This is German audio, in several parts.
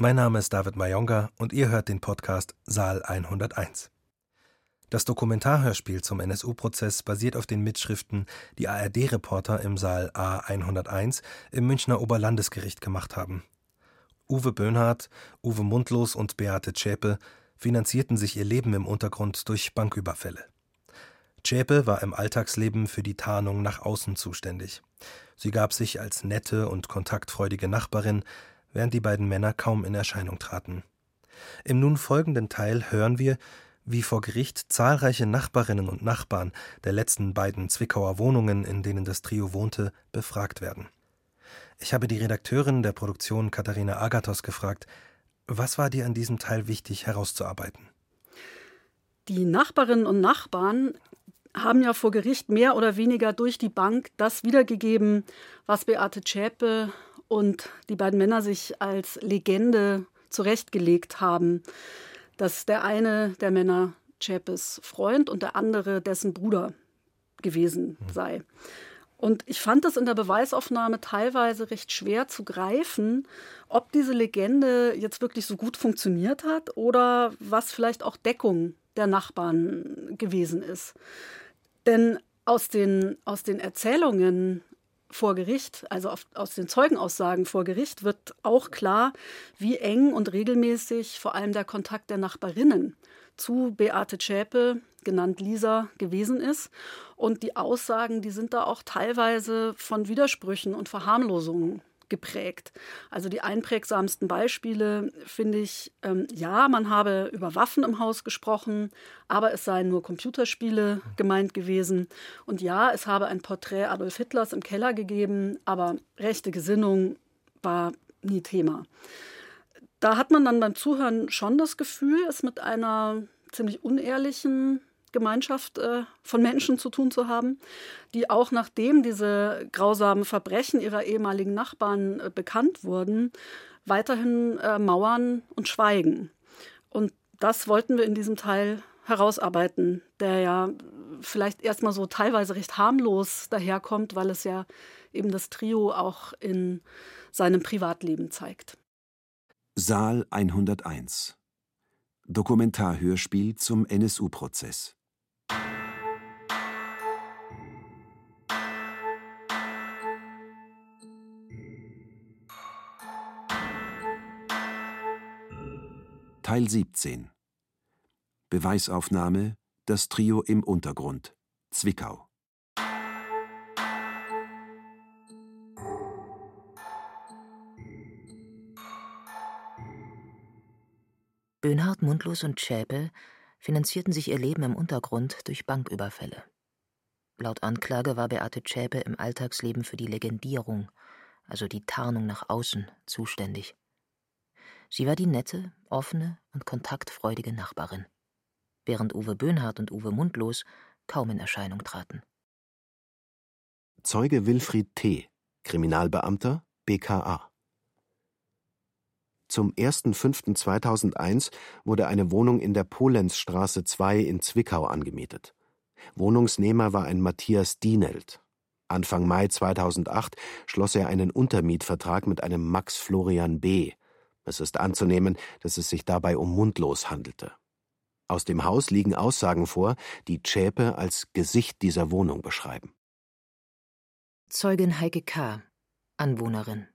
Mein Name ist David Mayonga und ihr hört den Podcast Saal 101. Das Dokumentarhörspiel zum NSU-Prozess basiert auf den Mitschriften, die ARD-Reporter im Saal A101 im Münchner Oberlandesgericht gemacht haben. Uwe Böhnhardt, Uwe Mundlos und Beate Zschäpe finanzierten sich ihr Leben im Untergrund durch Banküberfälle. Zschäpe war im Alltagsleben für die Tarnung nach außen zuständig. Sie gab sich als nette und kontaktfreudige Nachbarin, während die beiden Männer kaum in Erscheinung traten. Im nun folgenden Teil hören wir, wie vor Gericht zahlreiche Nachbarinnen und Nachbarn der letzten beiden Zwickauer Wohnungen, in denen das Trio wohnte, befragt werden. Ich habe die Redakteurin der Produktion Katharina Agathos gefragt, was war dir an diesem Teil wichtig herauszuarbeiten? Die Nachbarinnen und Nachbarn haben ja vor Gericht mehr oder weniger durch die Bank das wiedergegeben, was Beate Zschäpe und die beiden Männer sich als Legende zurechtgelegt haben. Dass der eine der Männer Zschäpes Freund und der andere dessen Bruder gewesen hm. sei. Und ich fand es in der Beweisaufnahme teilweise recht schwer zu greifen, ob diese Legende jetzt wirklich so gut funktioniert hat oder was vielleicht auch Deckung der Nachbarn gewesen ist. Denn aus den, aus den Erzählungen vor Gericht, also auf, aus den Zeugenaussagen vor Gericht, wird auch klar, wie eng und regelmäßig vor allem der Kontakt der Nachbarinnen zu Beate Zschäpe, genannt Lisa, gewesen ist. Und die Aussagen, die sind da auch teilweise von Widersprüchen und Verharmlosungen geprägt. Also die einprägsamsten Beispiele finde ich, ähm, ja, man habe über Waffen im Haus gesprochen, aber es seien nur Computerspiele gemeint gewesen. Und ja, es habe ein Porträt Adolf Hitlers im Keller gegeben, aber rechte Gesinnung war nie Thema. Da hat man dann beim Zuhören schon das Gefühl, es mit einer ziemlich unehrlichen Gemeinschaft äh, von Menschen zu tun zu haben, die auch nachdem diese grausamen Verbrechen ihrer ehemaligen Nachbarn äh, bekannt wurden, weiterhin äh, mauern und schweigen. Und das wollten wir in diesem Teil herausarbeiten, der ja vielleicht erstmal so teilweise recht harmlos daherkommt, weil es ja eben das Trio auch in seinem Privatleben zeigt. Saal 101 Dokumentarhörspiel zum NSU-Prozess Teil 17 Beweisaufnahme Das Trio im Untergrund Zwickau Böhnhardt, Mundlos und Schäpe finanzierten sich ihr Leben im Untergrund durch Banküberfälle. Laut Anklage war Beate Schäpe im Alltagsleben für die Legendierung, also die Tarnung nach außen, zuständig. Sie war die nette, offene und kontaktfreudige Nachbarin, während Uwe Böhnhardt und Uwe Mundlos kaum in Erscheinung traten. Zeuge Wilfried T., Kriminalbeamter, BKA. Zum 1.5.2001 wurde eine Wohnung in der Polenzstraße 2 in Zwickau angemietet. Wohnungsnehmer war ein Matthias Dienelt. Anfang Mai 2008 schloss er einen Untermietvertrag mit einem Max Florian B., es ist anzunehmen, dass es sich dabei um Mundlos handelte. Aus dem Haus liegen Aussagen vor, die Zschäpe als Gesicht dieser Wohnung beschreiben. Zeugin Heike K., Anwohnerin.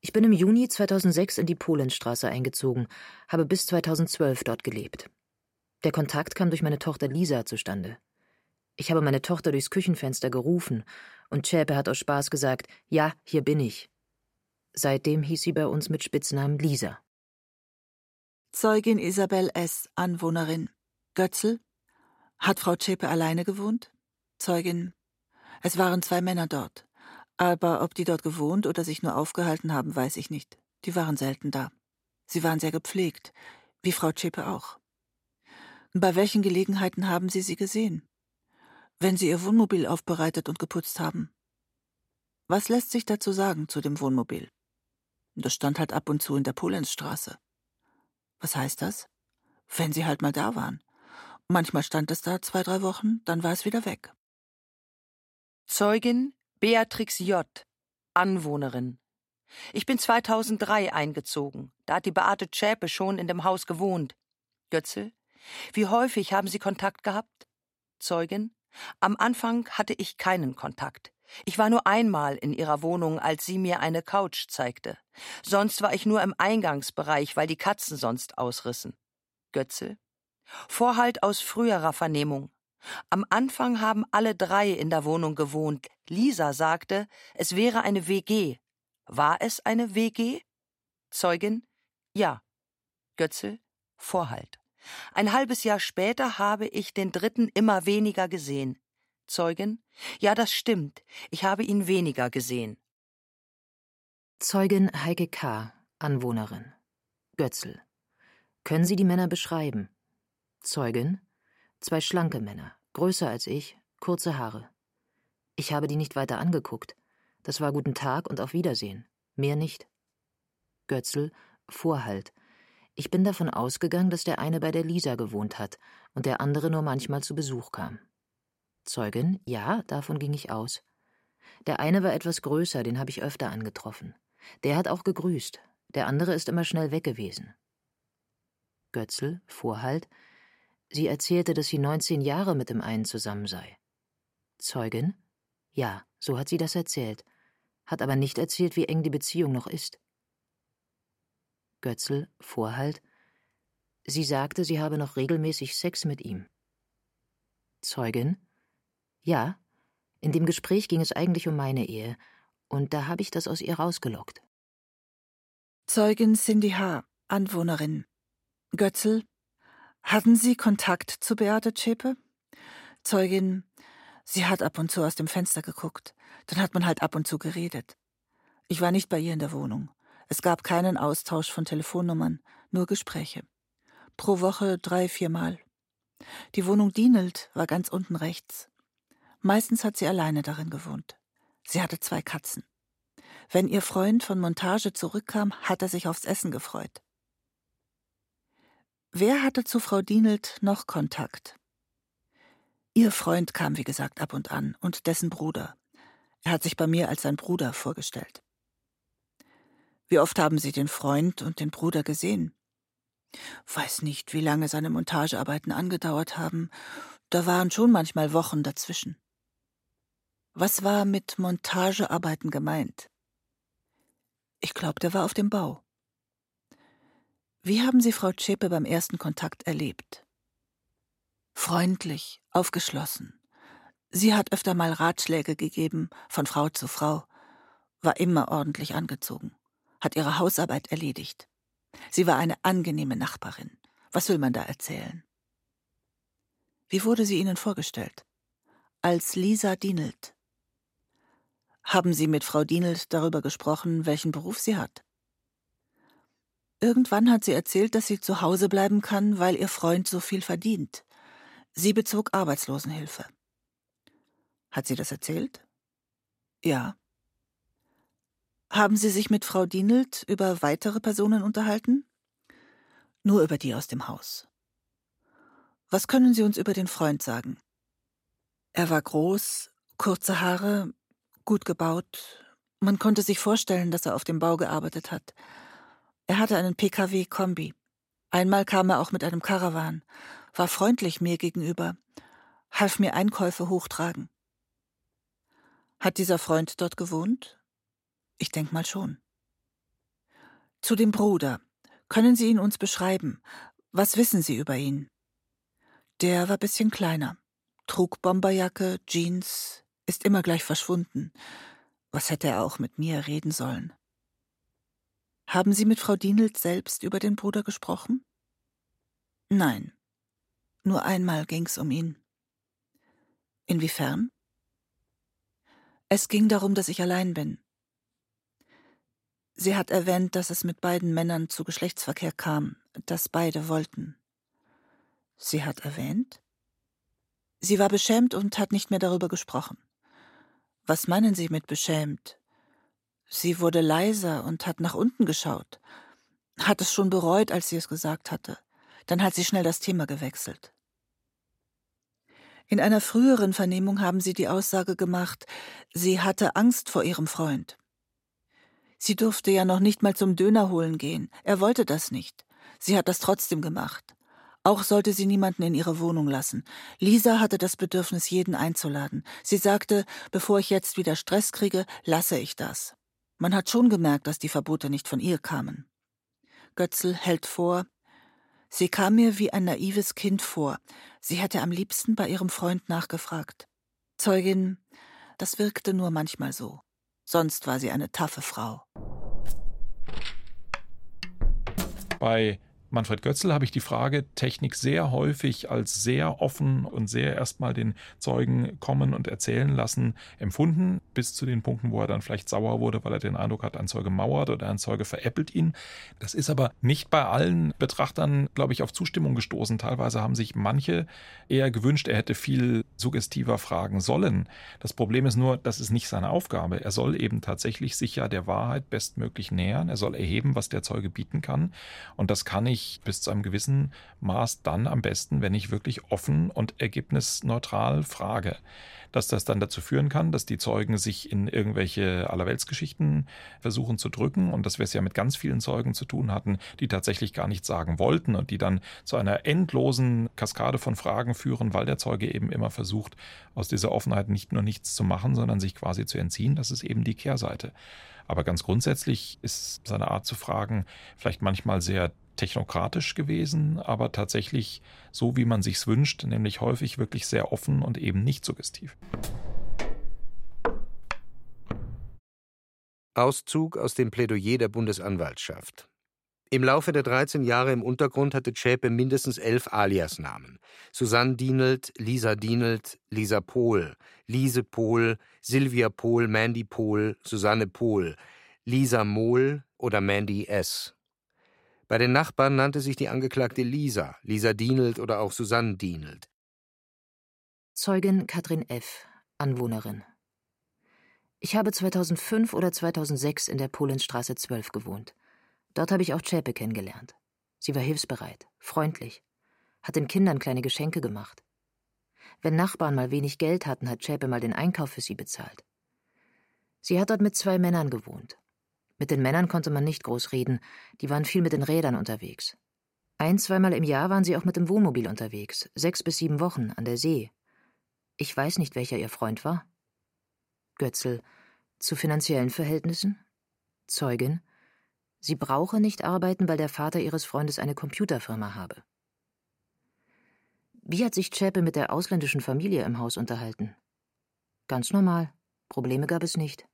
Ich bin im Juni 2006 in die Polenstraße eingezogen, habe bis 2012 dort gelebt. Der Kontakt kam durch meine Tochter Lisa zustande. Ich habe meine Tochter durchs Küchenfenster gerufen und Zschäpe hat aus Spaß gesagt: Ja, hier bin ich. Seitdem hieß sie bei uns mit Spitznamen Lisa. Zeugin Isabel S., Anwohnerin. Götzl? Hat Frau Zschäpe alleine gewohnt? Zeugin. Es waren zwei Männer dort. Aber ob die dort gewohnt oder sich nur aufgehalten haben, weiß ich nicht. Die waren selten da. Sie waren sehr gepflegt, wie Frau Zschäpe auch. Bei welchen Gelegenheiten haben Sie sie gesehen? Wenn Sie Ihr Wohnmobil aufbereitet und geputzt haben. Was lässt sich dazu sagen zu dem Wohnmobil? Das stand halt ab und zu in der Polenzstraße. Was heißt das? Wenn sie halt mal da waren. Manchmal stand es da zwei, drei Wochen, dann war es wieder weg. Zeugin Beatrix J., Anwohnerin. Ich bin 2003 eingezogen. Da hat die Beate Zschäpe schon in dem Haus gewohnt. Götzel, wie häufig haben Sie Kontakt gehabt? Zeugin, am Anfang hatte ich keinen Kontakt. Ich war nur einmal in ihrer Wohnung, als sie mir eine Couch zeigte. Sonst war ich nur im Eingangsbereich, weil die Katzen sonst ausrissen. Götze. Vorhalt aus früherer Vernehmung. Am Anfang haben alle drei in der Wohnung gewohnt. Lisa sagte, es wäre eine WG. War es eine WG? Zeugin? Ja. Götze? Vorhalt. Ein halbes Jahr später habe ich den dritten immer weniger gesehen. Zeugin? Ja, das stimmt. Ich habe ihn weniger gesehen. Zeugin Heike K., Anwohnerin. Götzl. Können Sie die Männer beschreiben? Zeugin? Zwei schlanke Männer, größer als ich, kurze Haare. Ich habe die nicht weiter angeguckt. Das war guten Tag und auf Wiedersehen. Mehr nicht. Götzl, Vorhalt. Ich bin davon ausgegangen, dass der eine bei der Lisa gewohnt hat und der andere nur manchmal zu Besuch kam. Zeugin, ja, davon ging ich aus. Der eine war etwas größer, den habe ich öfter angetroffen. Der hat auch gegrüßt. Der andere ist immer schnell weg gewesen. Götzl, Vorhalt. Sie erzählte, dass sie 19 Jahre mit dem einen zusammen sei. Zeugin? Ja, so hat sie das erzählt, hat aber nicht erzählt, wie eng die Beziehung noch ist. Götzl, Vorhalt. Sie sagte, sie habe noch regelmäßig Sex mit ihm. Zeugin? Ja, in dem Gespräch ging es eigentlich um meine Ehe, und da habe ich das aus ihr rausgelockt. Zeugin Cindy H., Anwohnerin. Götzl, hatten Sie Kontakt zu Beate Zschäpe? Zeugin, sie hat ab und zu aus dem Fenster geguckt. Dann hat man halt ab und zu geredet. Ich war nicht bei ihr in der Wohnung. Es gab keinen Austausch von Telefonnummern, nur Gespräche. Pro Woche drei, viermal. Die Wohnung Dienelt war ganz unten rechts. Meistens hat sie alleine darin gewohnt. Sie hatte zwei Katzen. Wenn ihr Freund von Montage zurückkam, hat er sich aufs Essen gefreut. Wer hatte zu Frau Dienelt noch Kontakt? Ihr Freund kam, wie gesagt, ab und an und dessen Bruder. Er hat sich bei mir als sein Bruder vorgestellt. Wie oft haben Sie den Freund und den Bruder gesehen? Weiß nicht, wie lange seine Montagearbeiten angedauert haben. Da waren schon manchmal Wochen dazwischen. Was war mit Montagearbeiten gemeint? Ich glaube, der war auf dem Bau. Wie haben Sie Frau Zschäpe beim ersten Kontakt erlebt? Freundlich, aufgeschlossen. Sie hat öfter mal Ratschläge gegeben, von Frau zu Frau, war immer ordentlich angezogen, hat ihre Hausarbeit erledigt. Sie war eine angenehme Nachbarin. Was will man da erzählen? Wie wurde sie Ihnen vorgestellt? Als Lisa Dienelt. Haben Sie mit Frau Dienelt darüber gesprochen, welchen Beruf sie hat? Irgendwann hat sie erzählt, dass sie zu Hause bleiben kann, weil ihr Freund so viel verdient. Sie bezog Arbeitslosenhilfe. Hat sie das erzählt? Ja. Haben Sie sich mit Frau Dienelt über weitere Personen unterhalten? Nur über die aus dem Haus. Was können Sie uns über den Freund sagen? Er war groß, kurze Haare, gut gebaut. Man konnte sich vorstellen, dass er auf dem Bau gearbeitet hat. Er hatte einen PKW-Kombi. Einmal kam er auch mit einem Karawan, war freundlich mir gegenüber, half mir Einkäufe hochtragen. Hat dieser Freund dort gewohnt? Ich denk mal schon. Zu dem Bruder. Können Sie ihn uns beschreiben? Was wissen Sie über ihn? Der war bisschen kleiner, trug Bomberjacke, Jeans, ist immer gleich verschwunden. Was hätte er auch mit mir reden sollen? Haben Sie mit Frau Dienelt selbst über den Bruder gesprochen? Nein. Nur einmal ging's um ihn. Inwiefern? Es ging darum, dass ich allein bin. Sie hat erwähnt, dass es mit beiden Männern zu Geschlechtsverkehr kam, dass beide wollten. Sie hat erwähnt? Sie war beschämt und hat nicht mehr darüber gesprochen. Was meinen Sie mit beschämt? Sie wurde leiser und hat nach unten geschaut. Hat es schon bereut, als sie es gesagt hatte. Dann hat sie schnell das Thema gewechselt. In einer früheren Vernehmung haben Sie die Aussage gemacht, sie hatte Angst vor ihrem Freund. Sie durfte ja noch nicht mal zum Döner holen gehen. Er wollte das nicht. Sie hat das trotzdem gemacht. Auch sollte sie niemanden in ihre Wohnung lassen. Lisa hatte das Bedürfnis, jeden einzuladen. Sie sagte, bevor ich jetzt wieder Stress kriege, lasse ich das. Man hat schon gemerkt, dass die Verbote nicht von ihr kamen. Götzl hält vor, sie kam mir wie ein naives Kind vor. Sie hätte am liebsten bei ihrem Freund nachgefragt. Zeugin, das wirkte nur manchmal so. Sonst war sie eine taffe Frau. Bei Manfred Götzl habe ich die Frage Technik sehr häufig als sehr offen und sehr erstmal den Zeugen kommen und erzählen lassen empfunden, bis zu den Punkten, wo er dann vielleicht sauer wurde, weil er den Eindruck hat, ein Zeuge mauert oder ein Zeuge veräppelt ihn. Das ist aber nicht bei allen Betrachtern, glaube ich, auf Zustimmung gestoßen. Teilweise haben sich manche eher gewünscht, er hätte viel suggestiver fragen sollen. Das Problem ist nur, das ist nicht seine Aufgabe. Er soll eben tatsächlich sich ja der Wahrheit bestmöglich nähern. Er soll erheben, was der Zeuge bieten kann. Und das kann ich ich bis zu einem gewissen Maß dann am besten, wenn ich wirklich offen und ergebnisneutral frage. Dass das dann dazu führen kann, dass die Zeugen sich in irgendwelche Allerweltsgeschichten versuchen zu drücken und dass wir es ja mit ganz vielen Zeugen zu tun hatten, die tatsächlich gar nichts sagen wollten und die dann zu einer endlosen Kaskade von Fragen führen, weil der Zeuge eben immer versucht, aus dieser Offenheit nicht nur nichts zu machen, sondern sich quasi zu entziehen. Das ist eben die Kehrseite. Aber ganz grundsätzlich ist seine Art zu fragen vielleicht manchmal sehr technokratisch gewesen, aber tatsächlich so, wie man sich's wünscht, nämlich häufig wirklich sehr offen und eben nicht suggestiv. Auszug aus dem Plädoyer der Bundesanwaltschaft. Im Laufe der 13 Jahre im Untergrund hatte Zschäpe mindestens elf Aliasnamen. Susanne Dienelt, Lisa Dienelt, Lisa Pohl, Lise Pohl, Silvia Pohl, Mandy Pohl, Susanne Pohl, Lisa Mohl oder Mandy S. Bei den Nachbarn nannte sich die Angeklagte Lisa, Lisa Dienelt oder auch Susanne Dienelt. Zeugin Katrin F., Anwohnerin. Ich habe 2005 oder 2006 in der Polenstraße 12 gewohnt. Dort habe ich auch Zschäpe kennengelernt. Sie war hilfsbereit, freundlich, hat den Kindern kleine Geschenke gemacht. Wenn Nachbarn mal wenig Geld hatten, hat Zschäpe mal den Einkauf für sie bezahlt. Sie hat dort mit zwei Männern gewohnt. Mit den Männern konnte man nicht groß reden, die waren viel mit den Rädern unterwegs. Ein, zweimal im Jahr waren sie auch mit dem Wohnmobil unterwegs, sechs bis sieben Wochen an der See. Ich weiß nicht, welcher ihr Freund war. Götzl, zu finanziellen Verhältnissen? Zeugin, sie brauche nicht arbeiten, weil der Vater ihres Freundes eine Computerfirma habe. Wie hat sich Zschäpe mit der ausländischen Familie im Haus unterhalten? Ganz normal. Probleme gab es nicht.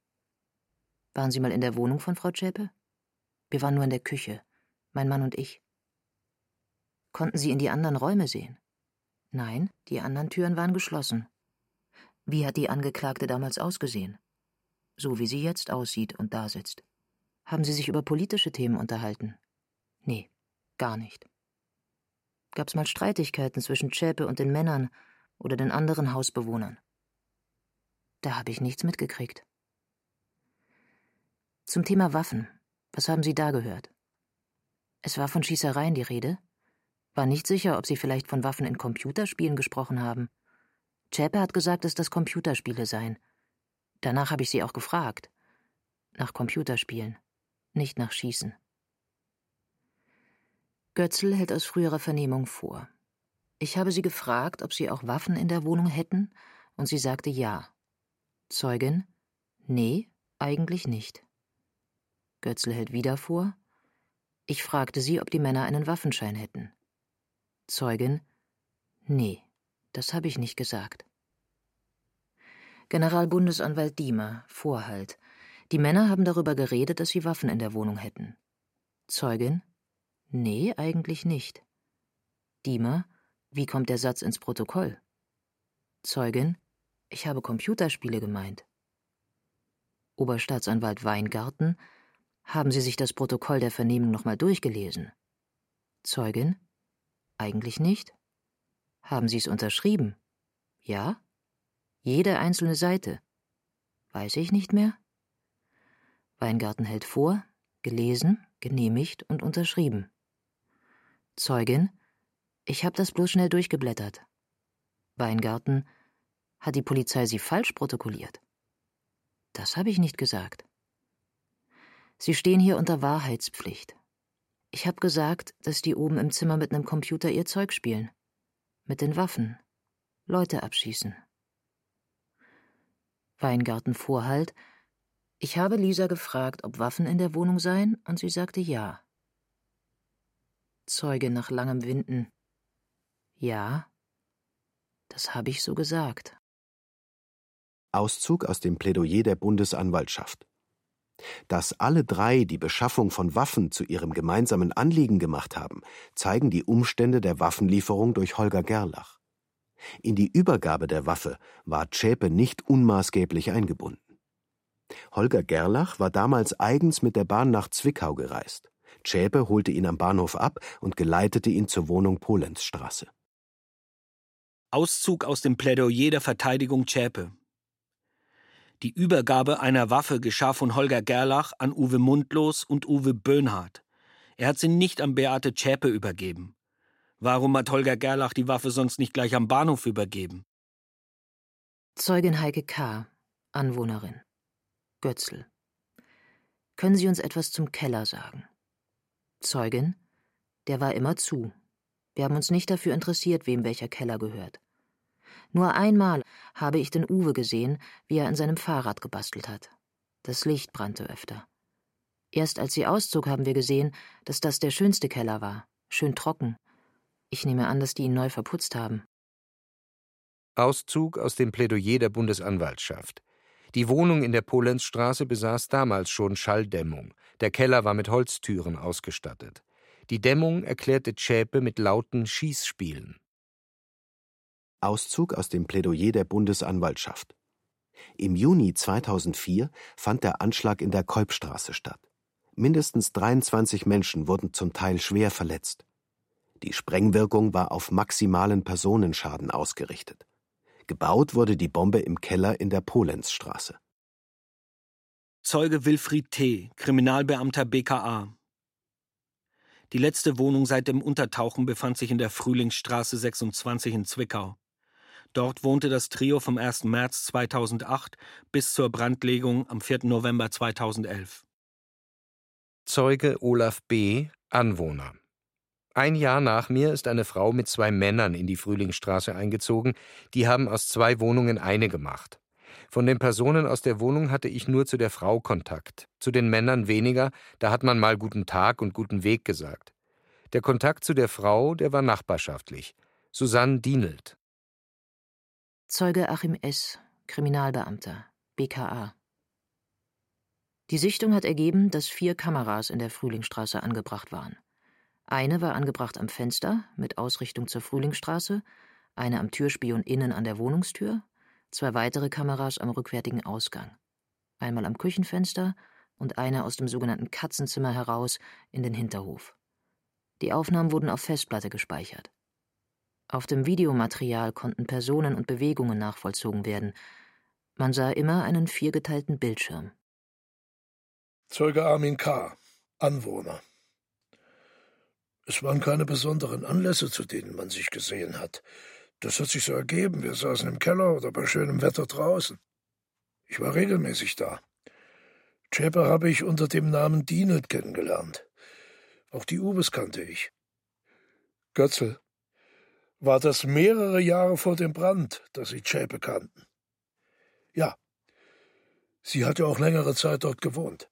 Waren Sie mal in der Wohnung von Frau Zschäpe? Wir waren nur in der Küche, mein Mann und ich. Konnten Sie in die anderen Räume sehen? Nein, die anderen Türen waren geschlossen. Wie hat die Angeklagte damals ausgesehen? So wie sie jetzt aussieht und da sitzt. Haben Sie sich über politische Themen unterhalten? Nee, gar nicht. Gab's mal Streitigkeiten zwischen Zschäpe und den Männern oder den anderen Hausbewohnern? Da habe ich nichts mitgekriegt. Zum Thema Waffen. Was haben Sie da gehört? Es war von Schießereien die Rede? War nicht sicher, ob Sie vielleicht von Waffen in Computerspielen gesprochen haben. Zschäpe hat gesagt, dass das Computerspiele seien. Danach habe ich sie auch gefragt. Nach Computerspielen, nicht nach Schießen. Götzl hält aus früherer Vernehmung vor. Ich habe sie gefragt, ob sie auch Waffen in der Wohnung hätten, und sie sagte ja. Zeugin? Nee, eigentlich nicht. Götzl hält wieder vor. Ich fragte sie, ob die Männer einen Waffenschein hätten. Zeugin: Nee, das habe ich nicht gesagt. Generalbundesanwalt Diemer, Vorhalt. Die Männer haben darüber geredet, dass sie Waffen in der Wohnung hätten. Zeugin: Nee, eigentlich nicht. Diemer: Wie kommt der Satz ins Protokoll? Zeugin: Ich habe Computerspiele gemeint. Oberstaatsanwalt Weingarten haben Sie sich das Protokoll der Vernehmung nochmal durchgelesen? Zeugin? Eigentlich nicht. Haben Sie es unterschrieben? Ja? Jede einzelne Seite? Weiß ich nicht mehr? Weingarten hält vor, gelesen, genehmigt und unterschrieben. Zeugin? Ich habe das bloß schnell durchgeblättert. Weingarten, hat die Polizei Sie falsch protokolliert? Das habe ich nicht gesagt. Sie stehen hier unter Wahrheitspflicht. Ich habe gesagt, dass die oben im Zimmer mit einem Computer ihr Zeug spielen. Mit den Waffen. Leute abschießen. Weingarten Vorhalt. Ich habe Lisa gefragt, ob Waffen in der Wohnung seien, und sie sagte ja. Zeuge nach langem Winden. Ja, das habe ich so gesagt. Auszug aus dem Plädoyer der Bundesanwaltschaft. Dass alle drei die Beschaffung von Waffen zu ihrem gemeinsamen Anliegen gemacht haben, zeigen die Umstände der Waffenlieferung durch Holger Gerlach. In die Übergabe der Waffe war Zschäpe nicht unmaßgeblich eingebunden. Holger Gerlach war damals eigens mit der Bahn nach Zwickau gereist. Zschäpe holte ihn am Bahnhof ab und geleitete ihn zur Wohnung Polenzstraße. Auszug aus dem Plädoyer der Verteidigung Zschäpe. Die Übergabe einer Waffe geschah von Holger Gerlach an Uwe Mundlos und Uwe Böhnhardt. Er hat sie nicht an Beate Zschäpe übergeben. Warum hat Holger Gerlach die Waffe sonst nicht gleich am Bahnhof übergeben? Zeugin Heike K., Anwohnerin. Götzl. Können Sie uns etwas zum Keller sagen? Zeugin, der war immer zu. Wir haben uns nicht dafür interessiert, wem welcher Keller gehört. Nur einmal habe ich den Uwe gesehen, wie er an seinem Fahrrad gebastelt hat. Das Licht brannte öfter. Erst als sie auszog, haben wir gesehen, dass das der schönste Keller war, schön trocken. Ich nehme an, dass die ihn neu verputzt haben. Auszug aus dem Plädoyer der Bundesanwaltschaft. Die Wohnung in der Polenzstraße besaß damals schon Schalldämmung. Der Keller war mit Holztüren ausgestattet. Die Dämmung erklärte Zschäpe mit lauten Schießspielen. Auszug aus dem Plädoyer der Bundesanwaltschaft. Im Juni 2004 fand der Anschlag in der Kolbstraße statt. Mindestens 23 Menschen wurden zum Teil schwer verletzt. Die Sprengwirkung war auf maximalen Personenschaden ausgerichtet. Gebaut wurde die Bombe im Keller in der Polenzstraße. Zeuge Wilfried T., Kriminalbeamter BKA. Die letzte Wohnung seit dem Untertauchen befand sich in der Frühlingsstraße 26 in Zwickau. Dort wohnte das Trio vom 1. März 2008 bis zur Brandlegung am 4. November 2011. Zeuge Olaf B., Anwohner. Ein Jahr nach mir ist eine Frau mit zwei Männern in die Frühlingsstraße eingezogen, die haben aus zwei Wohnungen eine gemacht. Von den Personen aus der Wohnung hatte ich nur zu der Frau Kontakt, zu den Männern weniger, da hat man mal guten Tag und guten Weg gesagt. Der Kontakt zu der Frau, der war nachbarschaftlich. Susanne Dienelt. Zeuge Achim S., Kriminalbeamter, BKA. Die Sichtung hat ergeben, dass vier Kameras in der Frühlingsstraße angebracht waren. Eine war angebracht am Fenster mit Ausrichtung zur Frühlingsstraße, eine am Türspion innen an der Wohnungstür, zwei weitere Kameras am rückwärtigen Ausgang. Einmal am Küchenfenster und eine aus dem sogenannten Katzenzimmer heraus in den Hinterhof. Die Aufnahmen wurden auf Festplatte gespeichert. Auf dem Videomaterial konnten Personen und Bewegungen nachvollzogen werden. Man sah immer einen viergeteilten Bildschirm. Zeuge Armin K., Anwohner. Es waren keine besonderen Anlässe, zu denen man sich gesehen hat. Das hat sich so ergeben. Wir saßen im Keller oder bei schönem Wetter draußen. Ich war regelmäßig da. Zschäpe habe ich unter dem Namen Dienet kennengelernt. Auch die Ubes kannte ich. Götzel, war das mehrere Jahre vor dem Brand, dass Sie Zschäpe kannten. Ja, sie hatte auch längere Zeit dort gewohnt.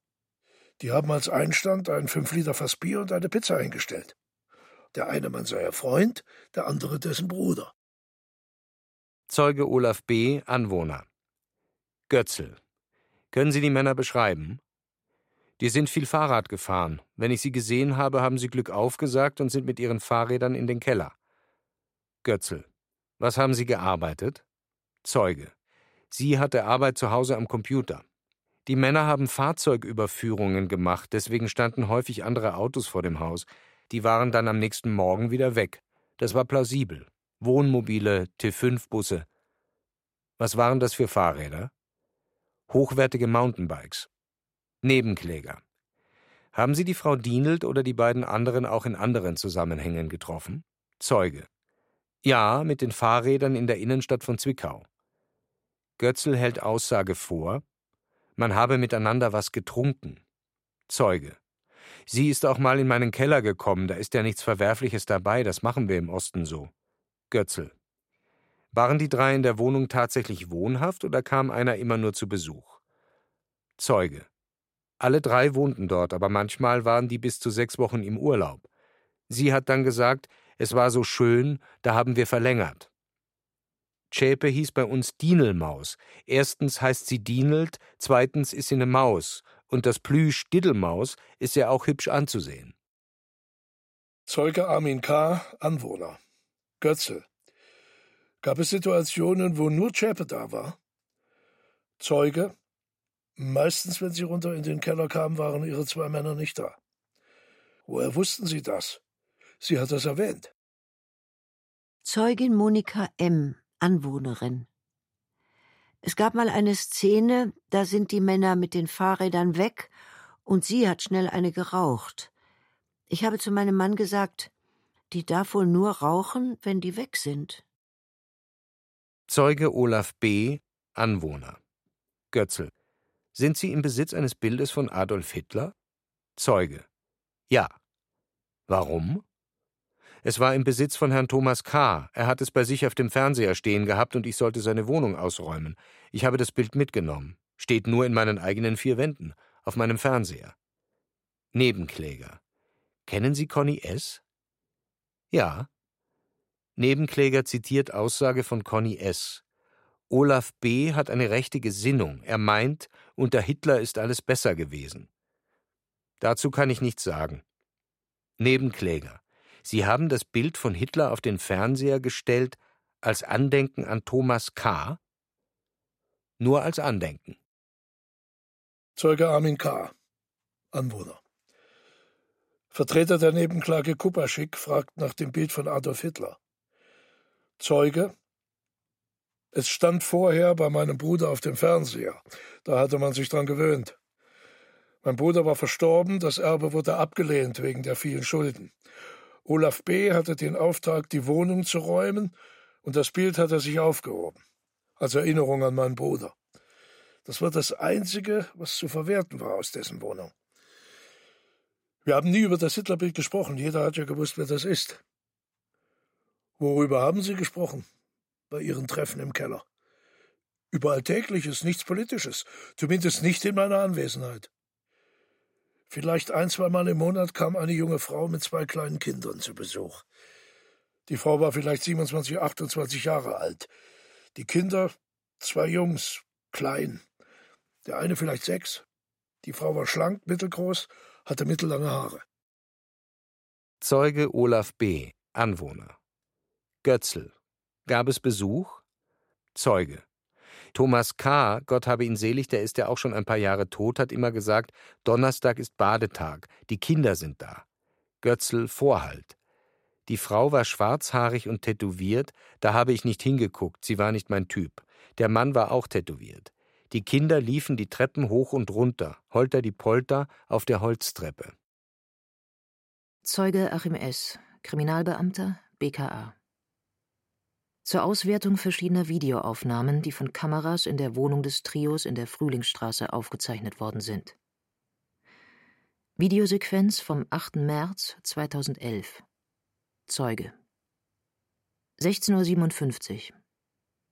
Die haben als Einstand ein fünf Liter Fass Bier und eine Pizza eingestellt. Der eine Mann sei ihr Freund, der andere dessen Bruder. Zeuge Olaf B., Anwohner. Götzl. Können Sie die Männer beschreiben? Die sind viel Fahrrad gefahren. Wenn ich sie gesehen habe, haben sie Glück aufgesagt und sind mit ihren Fahrrädern in den Keller. Götzl. Was haben Sie gearbeitet? Zeuge. Sie hatte Arbeit zu Hause am Computer. Die Männer haben Fahrzeugüberführungen gemacht, deswegen standen häufig andere Autos vor dem Haus. Die waren dann am nächsten Morgen wieder weg. Das war plausibel. Wohnmobile, T5-Busse. Was waren das für Fahrräder? Hochwertige Mountainbikes. Nebenkläger. Haben Sie die Frau Dienelt oder die beiden anderen auch in anderen Zusammenhängen getroffen? Zeuge. Ja, mit den Fahrrädern in der Innenstadt von Zwickau. Götzl hält Aussage vor, man habe miteinander was getrunken. Zeuge. Sie ist auch mal in meinen Keller gekommen, da ist ja nichts Verwerfliches dabei, das machen wir im Osten so. Götzl. Waren die drei in der Wohnung tatsächlich wohnhaft oder kam einer immer nur zu Besuch? Zeuge. Alle drei wohnten dort, aber manchmal waren die bis zu sechs Wochen im Urlaub. Sie hat dann gesagt, es war so schön, da haben wir verlängert. Zschäpe hieß bei uns Dienelmaus. Erstens heißt sie Dienelt, zweitens ist sie eine Maus. Und das Plüsch Diddelmaus ist ja auch hübsch anzusehen. Zeuge Armin K., Anwohner. Götze. Gab es Situationen, wo nur Zschäpe da war? Zeuge. Meistens, wenn sie runter in den Keller kamen, waren ihre zwei Männer nicht da. Woher wussten Sie das? Sie hat das erwähnt. Zeugin Monika M., Anwohnerin. Es gab mal eine Szene, da sind die Männer mit den Fahrrädern weg und sie hat schnell eine geraucht. Ich habe zu meinem Mann gesagt, die darf wohl nur rauchen, wenn die weg sind. Zeuge Olaf B., Anwohner. Götzl. Sind Sie im Besitz eines Bildes von Adolf Hitler? Zeuge. Ja. Warum? Es war im Besitz von Herrn Thomas K. Er hat es bei sich auf dem Fernseher stehen gehabt und ich sollte seine Wohnung ausräumen. Ich habe das Bild mitgenommen. Steht nur in meinen eigenen vier Wänden, auf meinem Fernseher. Nebenkläger. Kennen Sie Conny S? Ja. Nebenkläger zitiert Aussage von Conny S. Olaf B. hat eine rechte Gesinnung. Er meint, unter Hitler ist alles besser gewesen. Dazu kann ich nichts sagen. Nebenkläger. Sie haben das Bild von Hitler auf den Fernseher gestellt als Andenken an Thomas K. Nur als Andenken. Zeuge Armin K., Anwohner. Vertreter der Nebenklage Kupaschik fragt nach dem Bild von Adolf Hitler. Zeuge Es stand vorher bei meinem Bruder auf dem Fernseher. Da hatte man sich dran gewöhnt. Mein Bruder war verstorben, das Erbe wurde abgelehnt wegen der vielen Schulden. Olaf B. hatte den Auftrag, die Wohnung zu räumen, und das Bild hat er sich aufgehoben. Als Erinnerung an meinen Bruder. Das war das Einzige, was zu verwerten war aus dessen Wohnung. Wir haben nie über das Hitlerbild gesprochen. Jeder hat ja gewusst, wer das ist. Worüber haben Sie gesprochen? Bei Ihren Treffen im Keller. Über Alltägliches, nichts Politisches. Zumindest nicht in meiner Anwesenheit. Vielleicht ein, zweimal im Monat kam eine junge Frau mit zwei kleinen Kindern zu Besuch. Die Frau war vielleicht 27, 28 Jahre alt. Die Kinder, zwei Jungs, klein. Der eine vielleicht sechs. Die Frau war schlank, mittelgroß, hatte mittellange Haare. Zeuge Olaf B., Anwohner. Götzl. Gab es Besuch? Zeuge. Thomas K., Gott habe ihn selig, der ist ja auch schon ein paar Jahre tot, hat immer gesagt, Donnerstag ist Badetag, die Kinder sind da. Götzl Vorhalt. Die Frau war schwarzhaarig und tätowiert, da habe ich nicht hingeguckt, sie war nicht mein Typ. Der Mann war auch tätowiert. Die Kinder liefen die Treppen hoch und runter, holter die Polter, auf der Holztreppe. Zeuge Achim S., Kriminalbeamter, BKA. Zur Auswertung verschiedener Videoaufnahmen, die von Kameras in der Wohnung des Trios in der Frühlingsstraße aufgezeichnet worden sind. Videosequenz vom 8. März 2011. Zeuge 16.57 Uhr.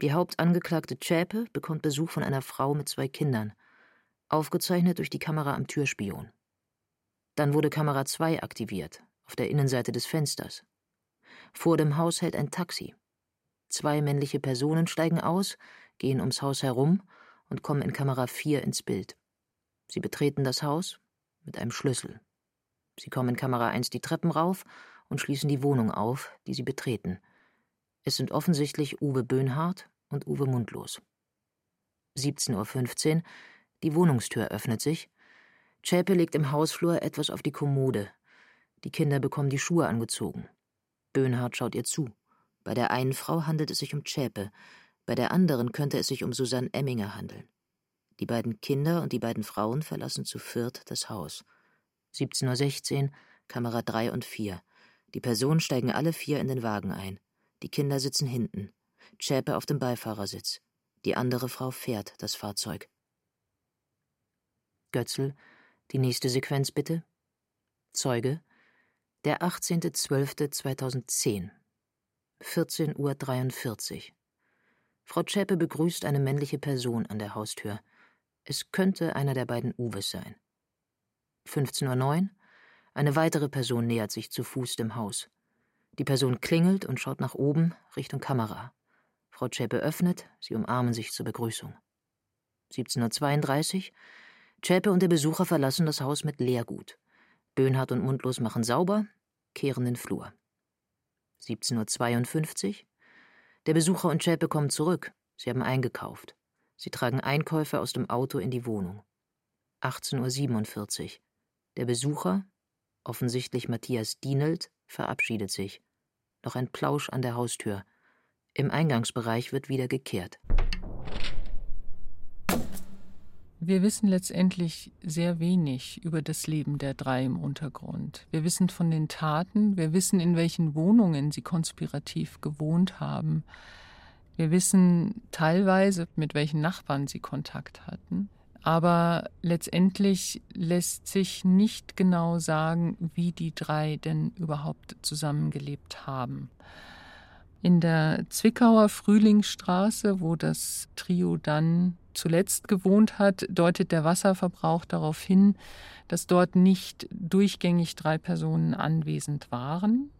Die Hauptangeklagte Zschäpe bekommt Besuch von einer Frau mit zwei Kindern, aufgezeichnet durch die Kamera am Türspion. Dann wurde Kamera 2 aktiviert, auf der Innenseite des Fensters. Vor dem Haus hält ein Taxi. Zwei männliche Personen steigen aus, gehen ums Haus herum und kommen in Kamera 4 ins Bild. Sie betreten das Haus mit einem Schlüssel. Sie kommen in Kamera 1 die Treppen rauf und schließen die Wohnung auf, die sie betreten. Es sind offensichtlich Uwe Böhnhardt und Uwe Mundlos. 17.15 Uhr, die Wohnungstür öffnet sich. Zschäpe legt im Hausflur etwas auf die Kommode. Die Kinder bekommen die Schuhe angezogen. Böhnhardt schaut ihr zu. Bei der einen Frau handelt es sich um Zschäpe, bei der anderen könnte es sich um Susanne Emminger handeln. Die beiden Kinder und die beiden Frauen verlassen zu viert das Haus. 17.16 Uhr, Kamera 3 und 4. Die Personen steigen alle vier in den Wagen ein. Die Kinder sitzen hinten. Zschäpe auf dem Beifahrersitz. Die andere Frau fährt das Fahrzeug. Götzl, Die nächste Sequenz bitte. Zeuge. Der 18.12.2010. 14.43 Uhr. Frau Zschäpe begrüßt eine männliche Person an der Haustür. Es könnte einer der beiden Uwes sein. 15.09 Uhr. Eine weitere Person nähert sich zu Fuß dem Haus. Die Person klingelt und schaut nach oben, Richtung Kamera. Frau Zschäpe öffnet, sie umarmen sich zur Begrüßung. 17.32 Uhr. Zschäpe und der Besucher verlassen das Haus mit Leergut. Böhnhardt und Mundlos machen sauber, kehren den Flur. 17.52 Uhr. Der Besucher und Zschäpe kommen zurück. Sie haben eingekauft. Sie tragen Einkäufe aus dem Auto in die Wohnung. 18.47 Uhr. Der Besucher, offensichtlich Matthias Dienelt, verabschiedet sich. Noch ein Plausch an der Haustür. Im Eingangsbereich wird wieder gekehrt. Wir wissen letztendlich sehr wenig über das Leben der drei im Untergrund. Wir wissen von den Taten, wir wissen, in welchen Wohnungen sie konspirativ gewohnt haben. Wir wissen teilweise, mit welchen Nachbarn sie Kontakt hatten. Aber letztendlich lässt sich nicht genau sagen, wie die drei denn überhaupt zusammengelebt haben. In der Zwickauer Frühlingsstraße, wo das Trio dann zuletzt gewohnt hat, deutet der Wasserverbrauch darauf hin, dass dort nicht durchgängig drei Personen anwesend waren.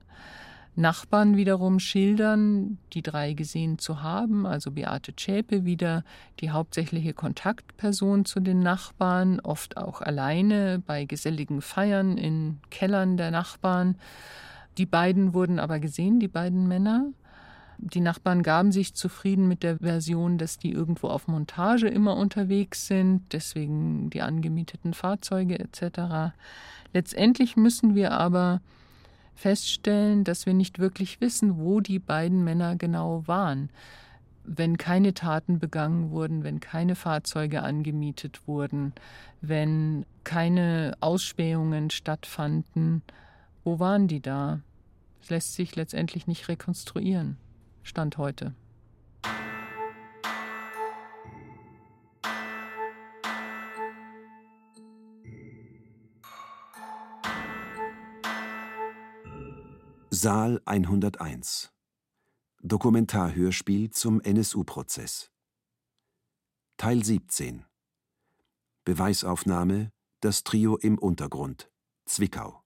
Nachbarn wiederum schildern, die drei gesehen zu haben, also Beate Zschäpe wieder die hauptsächliche Kontaktperson zu den Nachbarn, oft auch alleine bei geselligen Feiern in Kellern der Nachbarn. Die beiden wurden aber gesehen, die beiden Männer. Die Nachbarn gaben sich zufrieden mit der Version, dass die irgendwo auf Montage immer unterwegs sind, deswegen die angemieteten Fahrzeuge etc. Letztendlich müssen wir aber feststellen, dass wir nicht wirklich wissen, wo die beiden Männer genau waren. Wenn keine Taten begangen wurden, wenn keine Fahrzeuge angemietet wurden, wenn keine Ausspähungen stattfanden, wo waren die da? Das lässt sich letztendlich nicht rekonstruieren. Stand heute. Saal 101 Dokumentarhörspiel zum NSU-Prozess Teil 17 Beweisaufnahme Das Trio im Untergrund. Zwickau